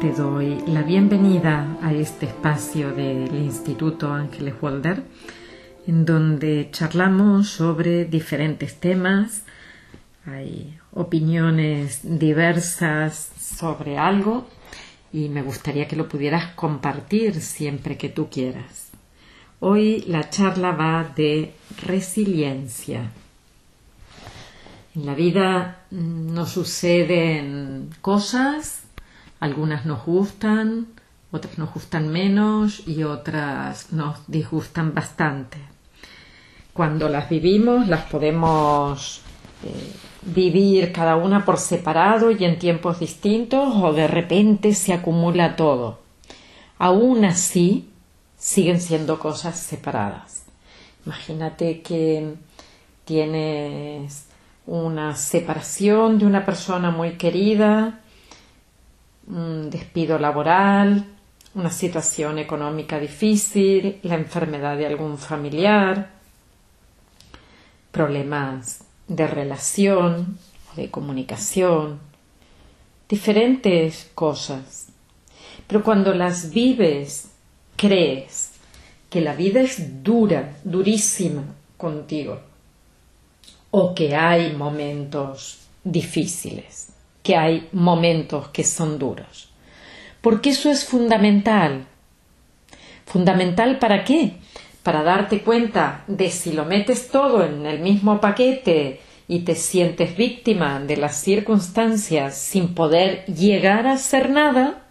te doy la bienvenida a este espacio del Instituto Ángeles Walder, en donde charlamos sobre diferentes temas. Hay opiniones diversas sobre algo y me gustaría que lo pudieras compartir siempre que tú quieras. Hoy la charla va de resiliencia. En la vida nos suceden cosas algunas nos gustan, otras nos gustan menos y otras nos disgustan bastante. Cuando las vivimos las podemos eh, vivir cada una por separado y en tiempos distintos o de repente se acumula todo. Aún así siguen siendo cosas separadas. Imagínate que tienes una separación de una persona muy querida un despido laboral, una situación económica difícil, la enfermedad de algún familiar, problemas de relación de comunicación, diferentes cosas. Pero cuando las vives, crees que la vida es dura, durísima contigo, o que hay momentos difíciles que hay momentos que son duros. Porque eso es fundamental. ¿Fundamental para qué? Para darte cuenta de si lo metes todo en el mismo paquete y te sientes víctima de las circunstancias sin poder llegar a hacer nada,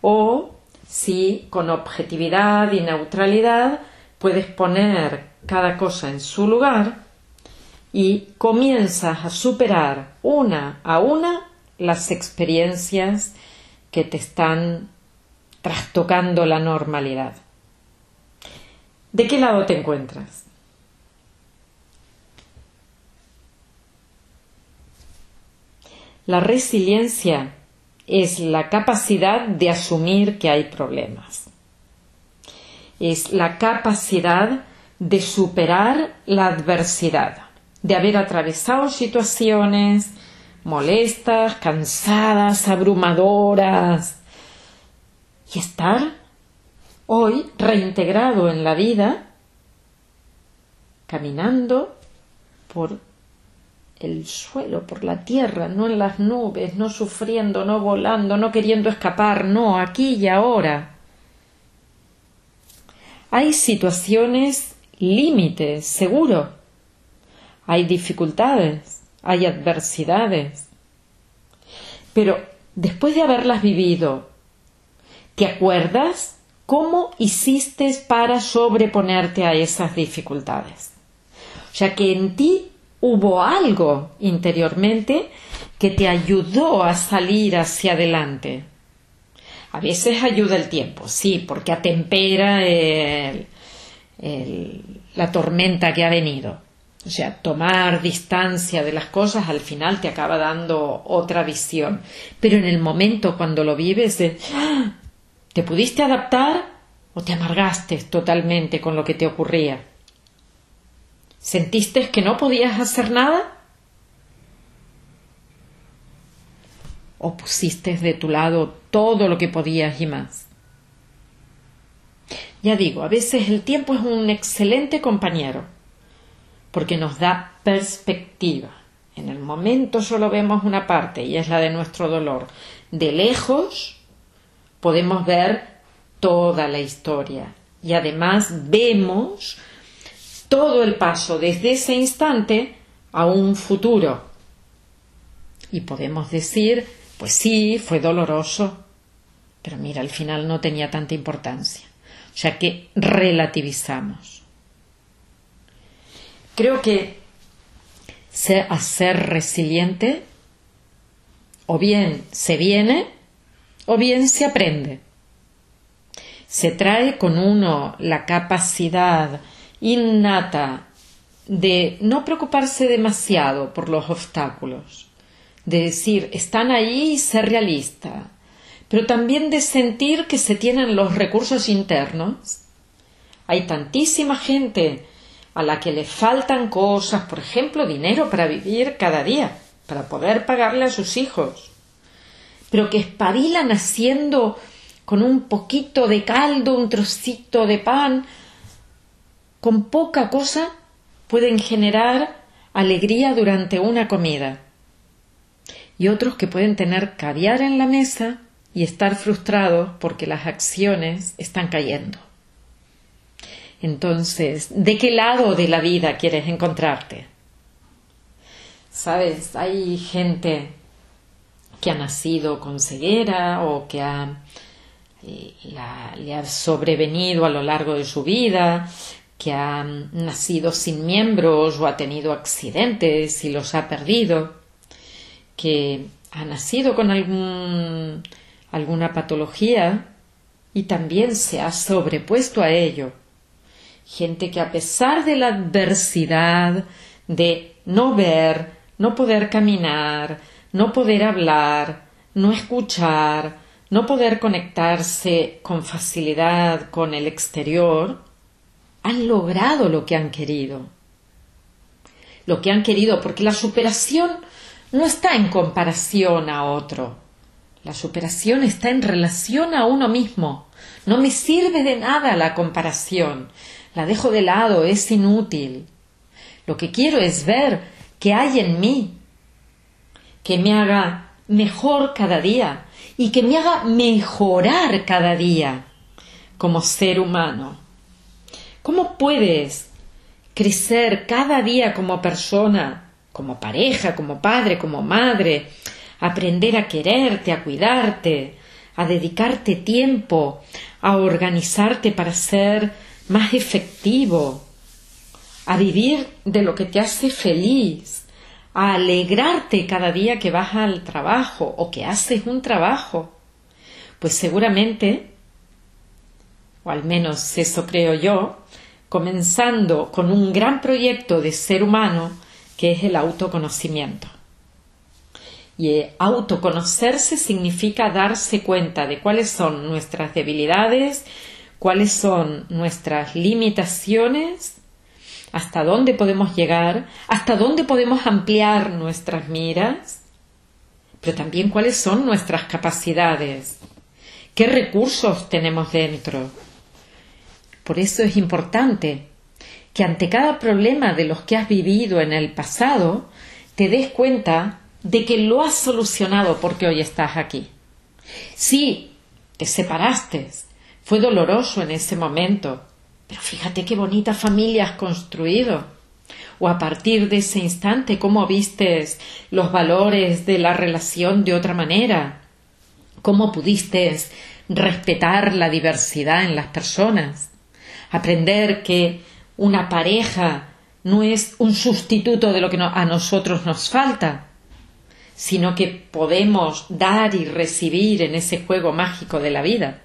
o si con objetividad y neutralidad puedes poner cada cosa en su lugar y comienzas a superar una a una las experiencias que te están trastocando la normalidad. ¿De qué lado te encuentras? La resiliencia es la capacidad de asumir que hay problemas. Es la capacidad de superar la adversidad de haber atravesado situaciones molestas, cansadas, abrumadoras y estar hoy reintegrado en la vida, caminando por el suelo, por la tierra, no en las nubes, no sufriendo, no volando, no queriendo escapar, no, aquí y ahora. Hay situaciones límites, seguro, hay dificultades, hay adversidades. Pero después de haberlas vivido, ¿te acuerdas cómo hiciste para sobreponerte a esas dificultades? O sea que en ti hubo algo interiormente que te ayudó a salir hacia adelante. A veces ayuda el tiempo, sí, porque atempera la tormenta que ha venido. O sea, tomar distancia de las cosas al final te acaba dando otra visión. Pero en el momento cuando lo vives, ¡ah! ¿te pudiste adaptar o te amargaste totalmente con lo que te ocurría? ¿Sentiste que no podías hacer nada? ¿O pusiste de tu lado todo lo que podías y más? Ya digo, a veces el tiempo es un excelente compañero porque nos da perspectiva. En el momento solo vemos una parte y es la de nuestro dolor. De lejos podemos ver toda la historia y además vemos todo el paso desde ese instante a un futuro. Y podemos decir, pues sí, fue doloroso, pero mira, al final no tenía tanta importancia. O sea que relativizamos. Creo que a ser resiliente o bien se viene o bien se aprende. Se trae con uno la capacidad innata de no preocuparse demasiado por los obstáculos, de decir están ahí y ser realista, pero también de sentir que se tienen los recursos internos. Hay tantísima gente a la que le faltan cosas, por ejemplo, dinero para vivir cada día, para poder pagarle a sus hijos. pero que espabilan haciendo con un poquito de caldo, un trocito de pan, con poca cosa pueden generar alegría durante una comida. Y otros que pueden tener caviar en la mesa y estar frustrados porque las acciones están cayendo. Entonces, ¿de qué lado de la vida quieres encontrarte? Sabes, hay gente que ha nacido con ceguera o que ha, eh, le ha sobrevenido a lo largo de su vida, que ha nacido sin miembros o ha tenido accidentes y los ha perdido, que ha nacido con alguna patología y también se ha sobrepuesto a ello gente que a pesar de la adversidad de no ver, no poder caminar, no poder hablar, no escuchar, no poder conectarse con facilidad con el exterior, han logrado lo que han querido. Lo que han querido, porque la superación no está en comparación a otro. La superación está en relación a uno mismo. No me sirve de nada la comparación la dejo de lado, es inútil. Lo que quiero es ver qué hay en mí, que me haga mejor cada día y que me haga mejorar cada día como ser humano. ¿Cómo puedes crecer cada día como persona, como pareja, como padre, como madre, aprender a quererte, a cuidarte, a dedicarte tiempo, a organizarte para ser más efectivo, a vivir de lo que te hace feliz, a alegrarte cada día que vas al trabajo o que haces un trabajo, pues seguramente, o al menos eso creo yo, comenzando con un gran proyecto de ser humano que es el autoconocimiento. Y autoconocerse significa darse cuenta de cuáles son nuestras debilidades, cuáles son nuestras limitaciones, hasta dónde podemos llegar, hasta dónde podemos ampliar nuestras miras, pero también cuáles son nuestras capacidades, qué recursos tenemos dentro. Por eso es importante que ante cada problema de los que has vivido en el pasado, te des cuenta de que lo has solucionado porque hoy estás aquí. Sí, te separaste, fue doloroso en ese momento, pero fíjate qué bonita familia has construido. O a partir de ese instante, cómo vistes los valores de la relación de otra manera. Cómo pudiste respetar la diversidad en las personas. Aprender que una pareja no es un sustituto de lo que a nosotros nos falta, sino que podemos dar y recibir en ese juego mágico de la vida.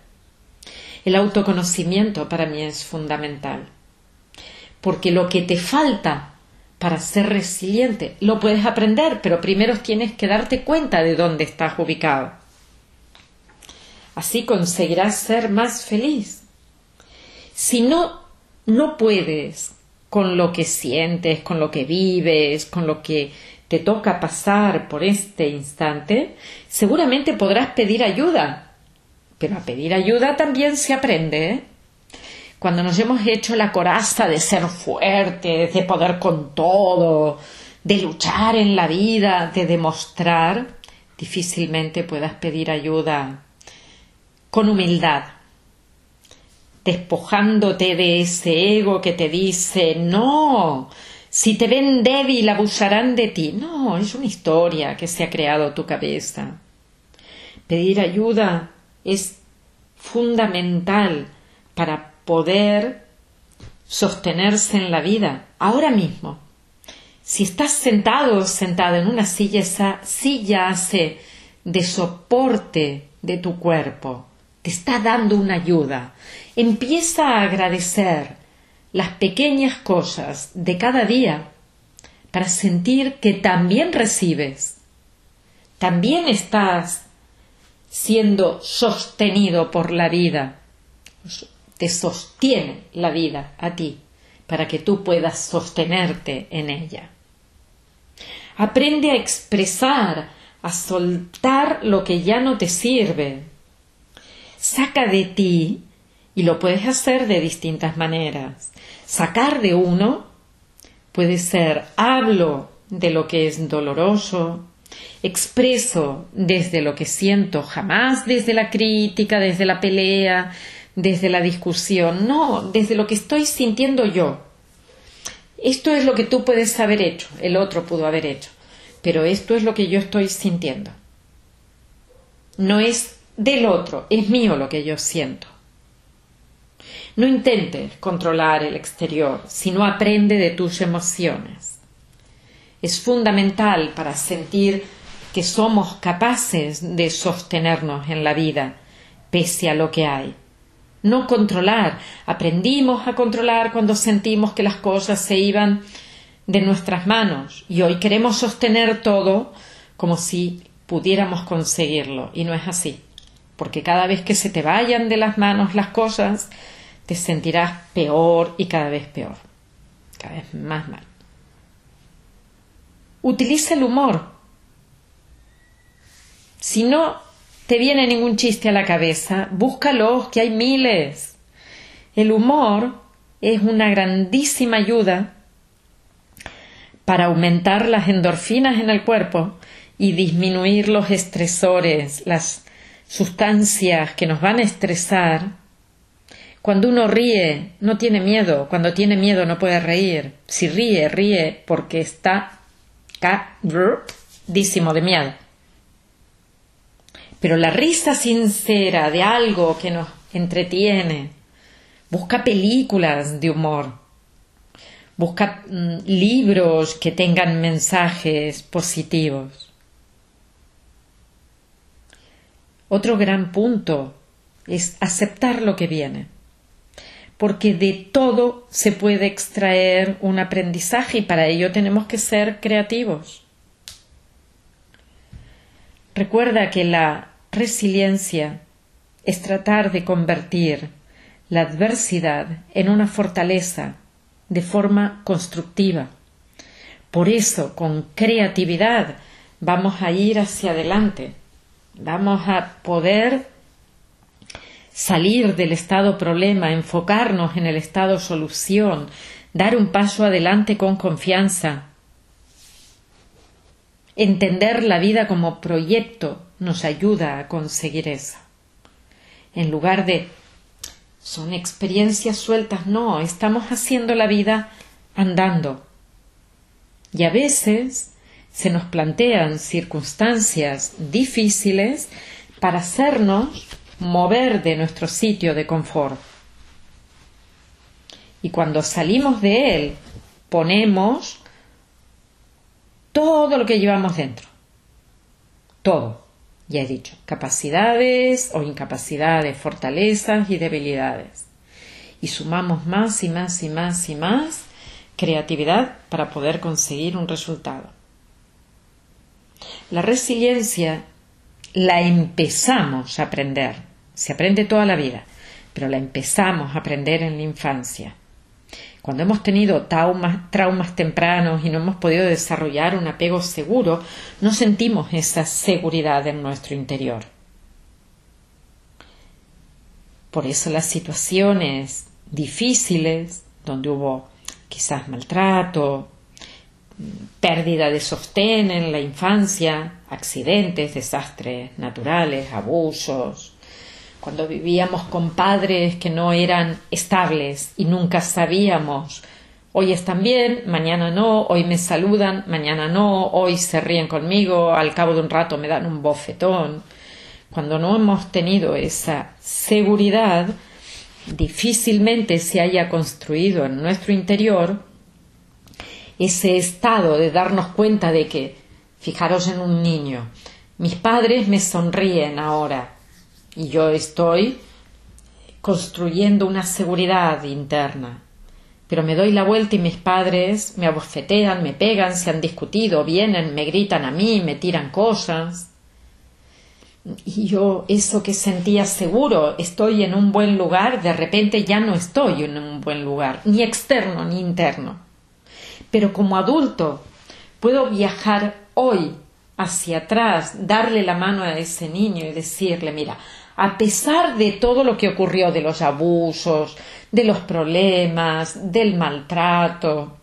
El autoconocimiento para mí es fundamental. Porque lo que te falta para ser resiliente lo puedes aprender, pero primero tienes que darte cuenta de dónde estás ubicado. Así conseguirás ser más feliz. Si no, no puedes con lo que sientes, con lo que vives, con lo que te toca pasar por este instante, seguramente podrás pedir ayuda pero a pedir ayuda también se aprende. ¿eh? Cuando nos hemos hecho la coraza de ser fuertes, de poder con todo, de luchar en la vida, de demostrar, difícilmente puedas pedir ayuda con humildad, despojándote de ese ego que te dice no, si te ven débil abusarán de ti. No, es una historia que se ha creado tu cabeza. Pedir ayuda es fundamental para poder sostenerse en la vida ahora mismo. Si estás sentado o en una silla, esa silla hace de soporte de tu cuerpo, te está dando una ayuda. Empieza a agradecer las pequeñas cosas de cada día para sentir que también recibes, también estás siendo sostenido por la vida. Te sostiene la vida a ti para que tú puedas sostenerte en ella. Aprende a expresar a soltar lo que ya no te sirve. Saca de ti, y lo puedes hacer de distintas maneras. Sacar de uno puede ser hablo de lo que es doloroso, expreso desde lo que siento, jamás desde la crítica, desde la pelea, desde la discusión, no, desde lo que estoy sintiendo yo. Esto es lo que tú puedes haber hecho, el otro pudo haber hecho, pero esto es lo que yo estoy sintiendo. No es del otro, es mío lo que yo siento. No intentes controlar el exterior, sino aprende de tus emociones. Es fundamental para sentir que somos capaces de sostenernos en la vida, pese a lo que hay. No controlar. Aprendimos a controlar cuando sentimos que las cosas se iban de nuestras manos y hoy queremos sostener todo como si pudiéramos conseguirlo y no es así. Porque cada vez que se te vayan de las manos las cosas, te sentirás peor y cada vez peor. Cada vez más mal. Utiliza el humor si no te viene ningún chiste a la cabeza, búscalos, que hay miles. El humor es una grandísima ayuda para aumentar las endorfinas en el cuerpo y disminuir los estresores, las sustancias que nos van a estresar. Cuando uno ríe, no tiene miedo. Cuando tiene miedo, no puede reír. Si ríe, ríe porque está cadísimo de miedo. Pero la risa sincera de algo que nos entretiene, busca películas de humor, busca libros que tengan mensajes positivos. Otro gran punto es aceptar lo que viene, porque de todo se puede extraer un aprendizaje y para ello tenemos que ser creativos. Recuerda que la resiliencia es tratar de convertir la adversidad en una fortaleza de forma constructiva. Por eso, con creatividad, vamos a ir hacia adelante, vamos a poder salir del estado problema, enfocarnos en el estado solución, dar un paso adelante con confianza, entender la vida como proyecto nos ayuda a conseguir eso. En lugar de son experiencias sueltas, no, estamos haciendo la vida andando. Y a veces se nos plantean circunstancias difíciles para hacernos mover de nuestro sitio de confort. Y cuando salimos de él, ponemos todo lo que llevamos dentro. Todo ya he dicho, capacidades o incapacidades, fortalezas y debilidades. Y sumamos más y más y más y más creatividad para poder conseguir un resultado. La resiliencia la empezamos a aprender, se aprende toda la vida, pero la empezamos a aprender en la infancia. Cuando hemos tenido traumas, tempranos y no hemos podido desarrollar un apego seguro, no sentimos esa seguridad en nuestro interior. Por eso las situaciones difíciles, donde hubo quizás maltrato, pérdida de sostén en la infancia, accidentes, desastres naturales, abusos, cuando vivíamos con padres que no eran estables y nunca sabíamos hoy están bien, mañana no, hoy me saludan, mañana no, hoy se ríen conmigo, al cabo de un rato me dan un bofetón. Cuando no hemos tenido esa seguridad, difícilmente se haya construido en nuestro interior ese estado de darnos cuenta de que, fijaros en un niño, mis padres me sonríen ahora, y yo estoy construyendo una seguridad interna. Pero me doy la vuelta y mis padres me abofetean, me pegan, se han discutido, vienen, me gritan a mí, me tiran cosas. Y yo, eso que sentía seguro, estoy en un buen lugar, de repente ya no estoy en un buen lugar, ni externo ni interno. Pero como adulto puedo viajar hoy hacia atrás, darle la mano a ese niño y decirle, mira, a pesar de todo lo que ocurrió, de los abusos, de los problemas, del maltrato,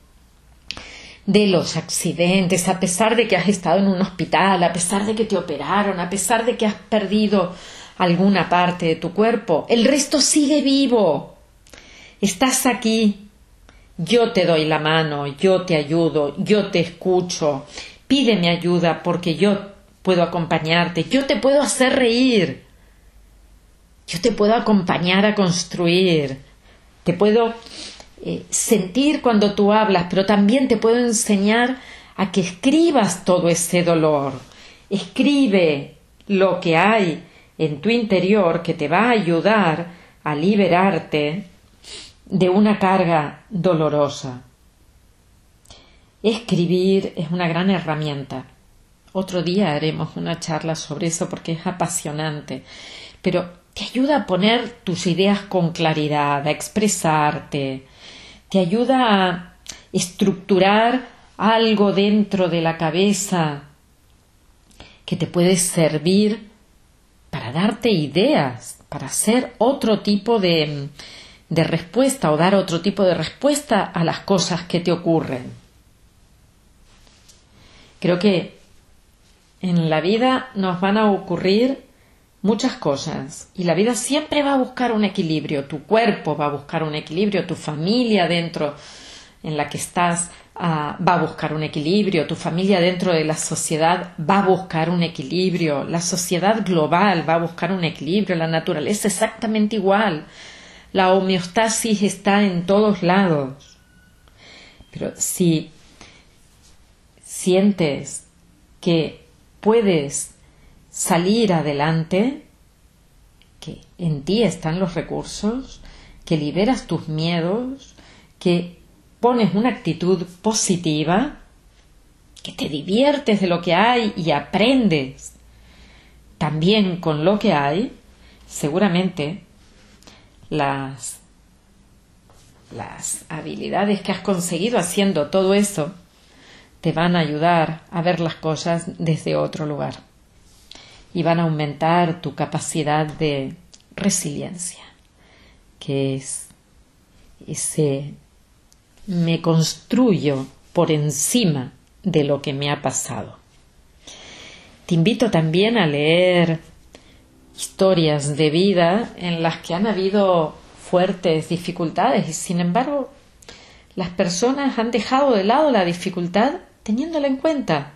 de los accidentes, a pesar de que has estado en un hospital, a pesar de que te operaron, a pesar de que has perdido alguna parte de tu cuerpo, el resto sigue vivo. Estás aquí. Yo te doy la mano, yo te ayudo, yo te escucho. Pídeme ayuda porque yo puedo acompañarte, yo te puedo hacer reír. Yo te puedo acompañar a construir, te puedo eh, sentir cuando tú hablas, pero también te puedo enseñar a que escribas todo ese dolor. Escribe lo que hay en tu interior que te va a ayudar a liberarte de una carga dolorosa. Escribir es una gran herramienta. Otro día haremos una charla sobre eso porque es apasionante. Pero te ayuda a poner tus ideas con claridad, a expresarte, te ayuda a estructurar algo dentro de la cabeza que te puede servir para darte ideas, para hacer otro tipo de, de respuesta o dar otro tipo de respuesta a las cosas que te ocurren. Creo que en la vida nos van a ocurrir muchas cosas. Y la vida siempre va a buscar un equilibrio, tu cuerpo va a buscar un equilibrio, tu familia dentro en la que estás ah, va a buscar un equilibrio, tu familia dentro de la sociedad va a buscar un equilibrio, la sociedad global va a buscar un equilibrio, la naturaleza exactamente igual, la homeostasis está en todos lados. Pero si sientes que puedes salir adelante, que en ti están los recursos, que liberas tus miedos, que pones una actitud positiva, que te diviertes de lo que hay y aprendes también con lo que hay, seguramente las, las habilidades que has conseguido haciendo todo eso te van a ayudar a ver las cosas desde otro lugar y van a aumentar tu capacidad de resiliencia, que es ese me construyo por encima de lo que me ha pasado. Te invito también a leer historias de vida en las que han habido fuertes dificultades y sin embargo las personas han dejado de lado la dificultad teniéndola en cuenta,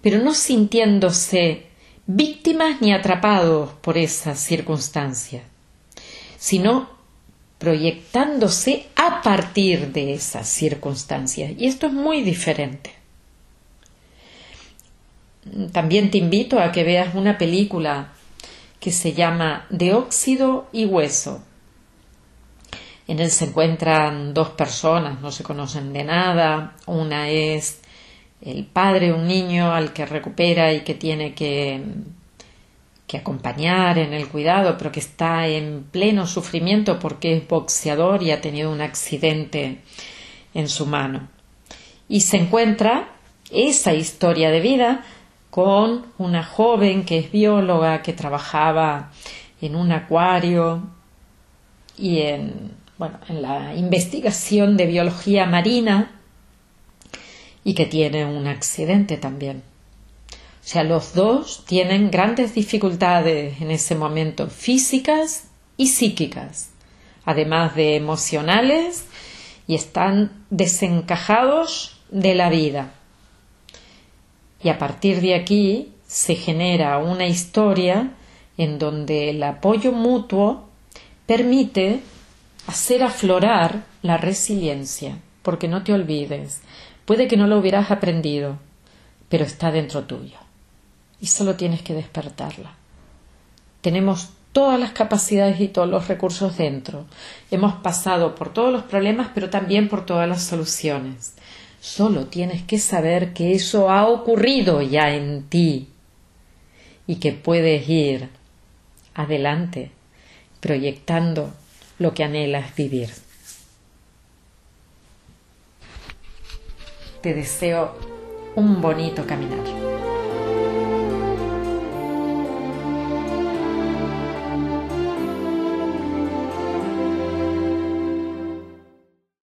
pero no sintiéndose víctimas ni atrapados por esa circunstancia, sino proyectándose a partir de esas circunstancias. Y esto es muy diferente. También te invito a que veas una película que se llama De óxido y hueso. En él se encuentran dos personas, no se conocen de nada. Una es el padre, un niño al que recupera y que tiene que, que acompañar en el cuidado, pero que está en pleno sufrimiento porque es boxeador y ha tenido un accidente en su mano. Y se encuentra esa historia de vida con una joven que es bióloga, que trabajaba en un acuario y en, bueno, en la investigación de biología marina y que tiene un accidente también. O sea, los dos tienen grandes dificultades en ese momento físicas y psíquicas, además de emocionales, y están desencajados de la vida. Y a partir de aquí se genera una historia en donde el apoyo mutuo permite hacer aflorar la resiliencia, porque no te olvides, Puede que no lo hubieras aprendido, pero está dentro tuyo. Y solo tienes que despertarla. Tenemos todas las capacidades y todos los recursos dentro. Hemos pasado por todos los problemas, pero también por todas las soluciones. Solo tienes que saber que eso ha ocurrido ya en ti y que puedes ir adelante proyectando lo que anhelas vivir. Te deseo un bonito caminar.